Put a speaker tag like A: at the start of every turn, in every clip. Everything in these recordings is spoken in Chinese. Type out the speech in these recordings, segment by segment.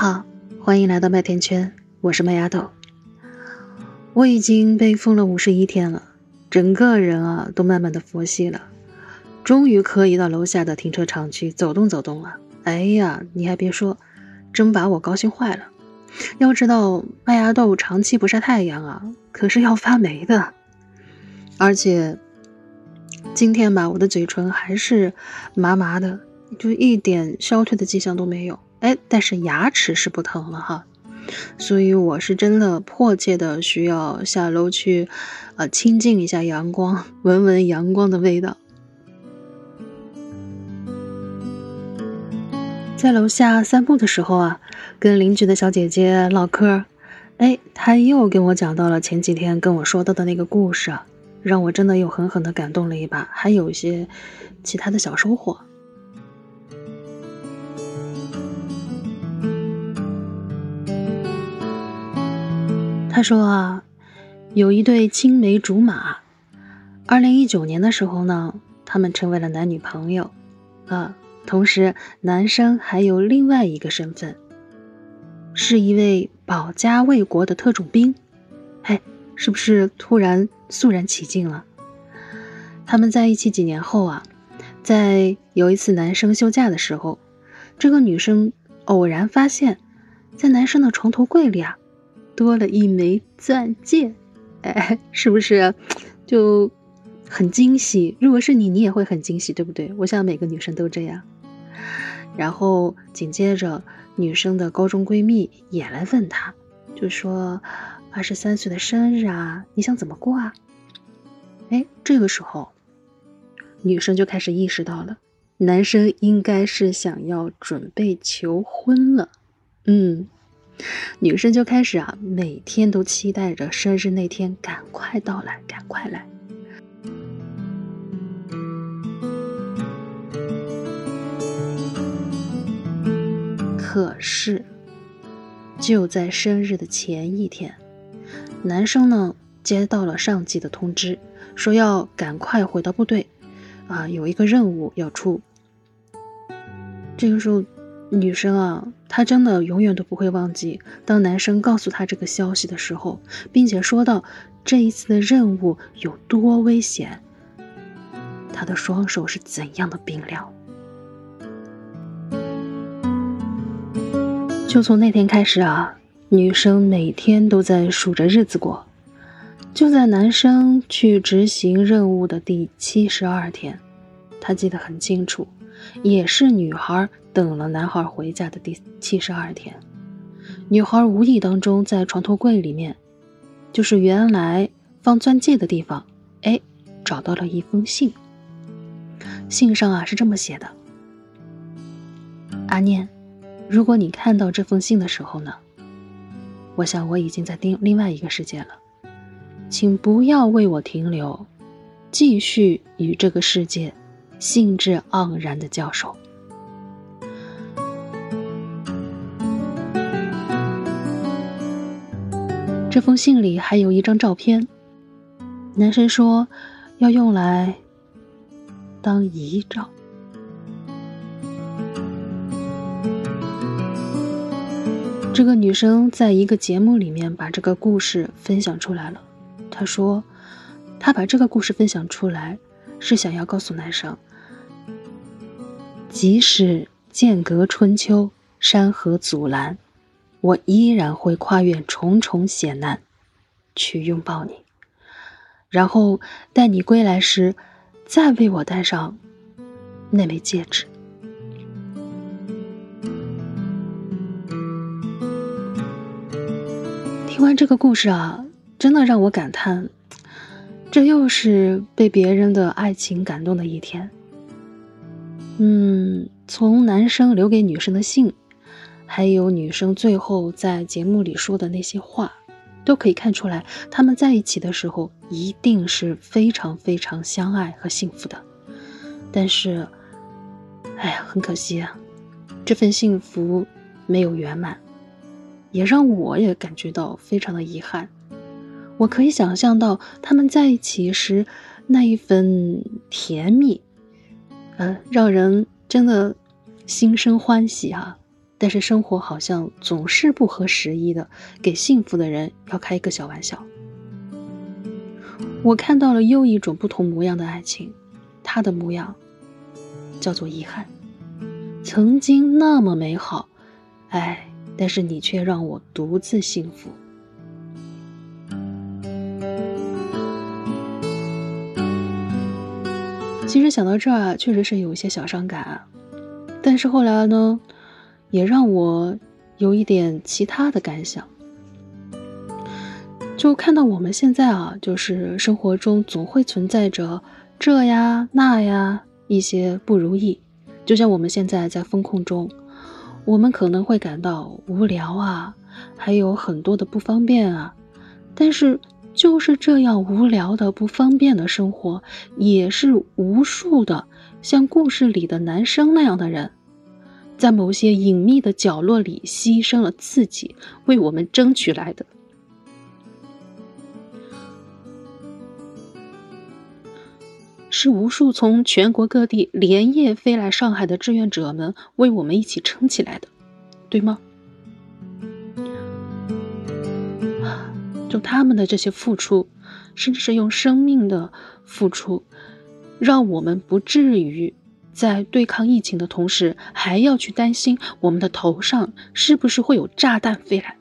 A: 好，欢迎来到麦田圈，我是麦芽豆。我已经被封了五十一天了，整个人啊都慢慢的佛系了，终于可以到楼下的停车场去走动走动了。哎呀，你还别说，真把我高兴坏了。要知道，麦芽豆长期不晒太阳啊，可是要发霉的。而且今天吧，我的嘴唇还是麻麻的，就一点消退的迹象都没有。哎，但是牙齿是不疼了哈。所以我是真的迫切的需要下楼去，呃，亲近一下阳光，闻闻阳光的味道。在楼下散步的时候啊，跟邻居的小姐姐唠嗑，哎，她又跟我讲到了前几天跟我说到的那个故事，让我真的又狠狠的感动了一把，还有一些其他的小收获。他说啊，有一对青梅竹马，二零一九年的时候呢，他们成为了男女朋友，啊，同时男生还有另外一个身份，是一位保家卫国的特种兵，哎，是不是突然肃然起敬了？他们在一起几年后啊，在有一次男生休假的时候，这个女生偶然发现，在男生的床头柜里啊。多了一枚钻戒，哎，是不是就很惊喜？如果是你，你也会很惊喜，对不对？我想每个女生都这样。然后紧接着，女生的高中闺蜜也来问她，就说：“二十三岁的生日啊，你想怎么过啊？”哎，这个时候，女生就开始意识到了，男生应该是想要准备求婚了。嗯。女生就开始啊，每天都期待着生日那天赶快到来，赶快来。可是，就在生日的前一天，男生呢接到了上级的通知，说要赶快回到部队，啊，有一个任务要出。这个时候。女生啊，她真的永远都不会忘记，当男生告诉她这个消息的时候，并且说到这一次的任务有多危险，她的双手是怎样的冰凉。就从那天开始啊，女生每天都在数着日子过。就在男生去执行任务的第七十二天，她记得很清楚。也是女孩等了男孩回家的第七十二天，女孩无意当中在床头柜里面，就是原来放钻戒的地方，哎，找到了一封信。信上啊是这么写的：“阿念，如果你看到这封信的时候呢，我想我已经在另另外一个世界了，请不要为我停留，继续与这个世界。”兴致盎然的教授。这封信里还有一张照片，男生说要用来当遗照。这个女生在一个节目里面把这个故事分享出来了。她说，她把这个故事分享出来，是想要告诉男生。即使间隔春秋，山河阻拦，我依然会跨越重重险难，去拥抱你，然后待你归来时，再为我戴上那枚戒指。听完这个故事啊，真的让我感叹，这又是被别人的爱情感动的一天。嗯，从男生留给女生的信，还有女生最后在节目里说的那些话，都可以看出来，他们在一起的时候一定是非常非常相爱和幸福的。但是，哎呀，很可惜啊，这份幸福没有圆满，也让我也感觉到非常的遗憾。我可以想象到他们在一起时那一份甜蜜。呃，让人真的心生欢喜啊！但是生活好像总是不合时宜的，给幸福的人要开一个小玩笑。我看到了又一种不同模样的爱情，它的模样叫做遗憾。曾经那么美好，哎，但是你却让我独自幸福。其实想到这儿啊，确实是有一些小伤感，但是后来呢？也让我有一点其他的感想，就看到我们现在啊，就是生活中总会存在着这呀那呀一些不如意，就像我们现在在风控中，我们可能会感到无聊啊，还有很多的不方便啊，但是就是这样无聊的不方便的生活，也是无数的像故事里的男生那样的人。在某些隐秘的角落里牺牲了自己，为我们争取来的，是无数从全国各地连夜飞来上海的志愿者们为我们一起撑起来的，对吗？就他们的这些付出，甚至是用生命的付出，让我们不至于。在对抗疫情的同时，还要去担心我们的头上是不是会有炸弹飞来。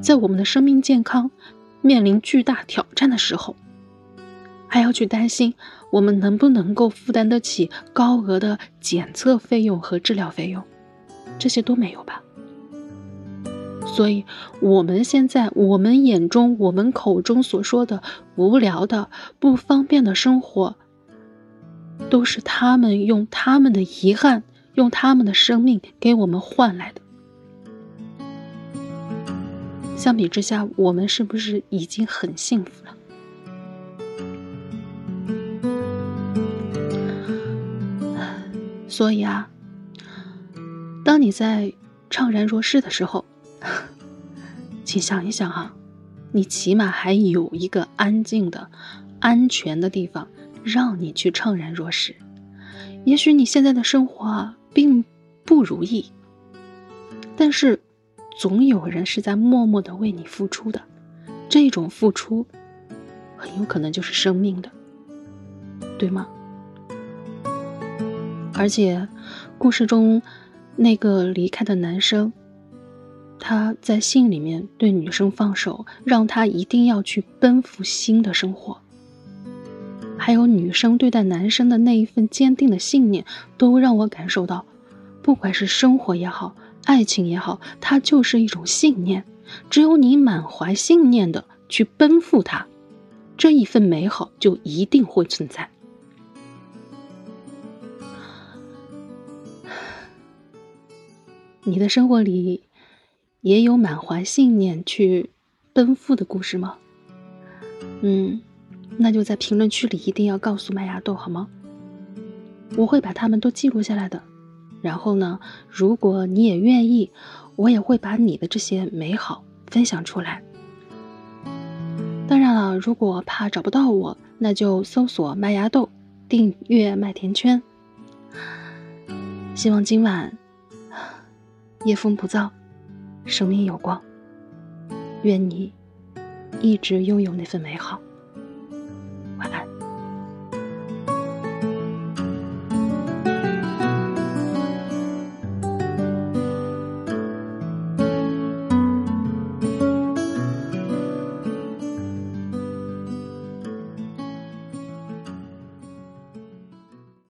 A: 在我们的生命健康面临巨大挑战的时候，还要去担心我们能不能够负担得起高额的检测费用和治疗费用，这些都没有吧？所以，我们现在我们眼中、我们口中所说的无聊的、不方便的生活。都是他们用他们的遗憾，用他们的生命给我们换来的。相比之下，我们是不是已经很幸福了？所以啊，当你在怅然若失的时候，请想一想哈，你起码还有一个安静的、安全的地方。让你去怅然若失，也许你现在的生活啊并不如意，但是总有人是在默默的为你付出的，这种付出很有可能就是生命的，对吗？而且故事中那个离开的男生，他在信里面对女生放手，让他一定要去奔赴新的生活。还有女生对待男生的那一份坚定的信念，都让我感受到，不管是生活也好，爱情也好，它就是一种信念。只有你满怀信念的去奔赴它，这一份美好就一定会存在。你的生活里也有满怀信念去奔赴的故事吗？嗯。那就在评论区里一定要告诉麦芽豆好吗？我会把他们都记录下来的。然后呢，如果你也愿意，我也会把你的这些美好分享出来。当然了，如果怕找不到我，那就搜索麦芽豆，订阅麦田圈。希望今晚夜风不燥，生命有光。愿你一直拥有那份美好。